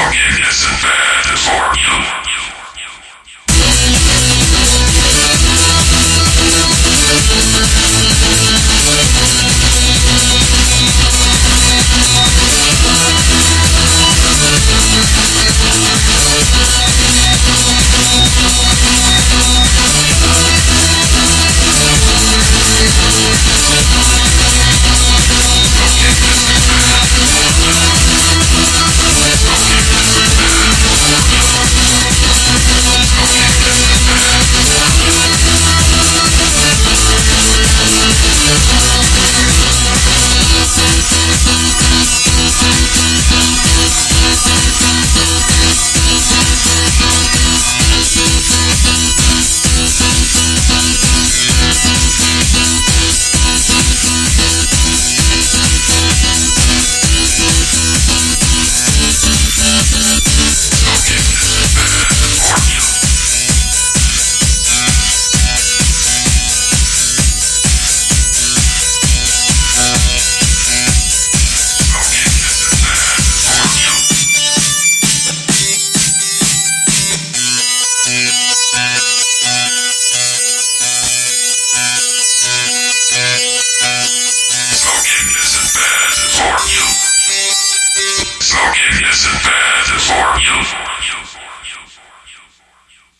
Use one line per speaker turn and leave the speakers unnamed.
fortune isn't bad fortune.